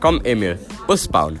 Komm, Emil, Bus bauen.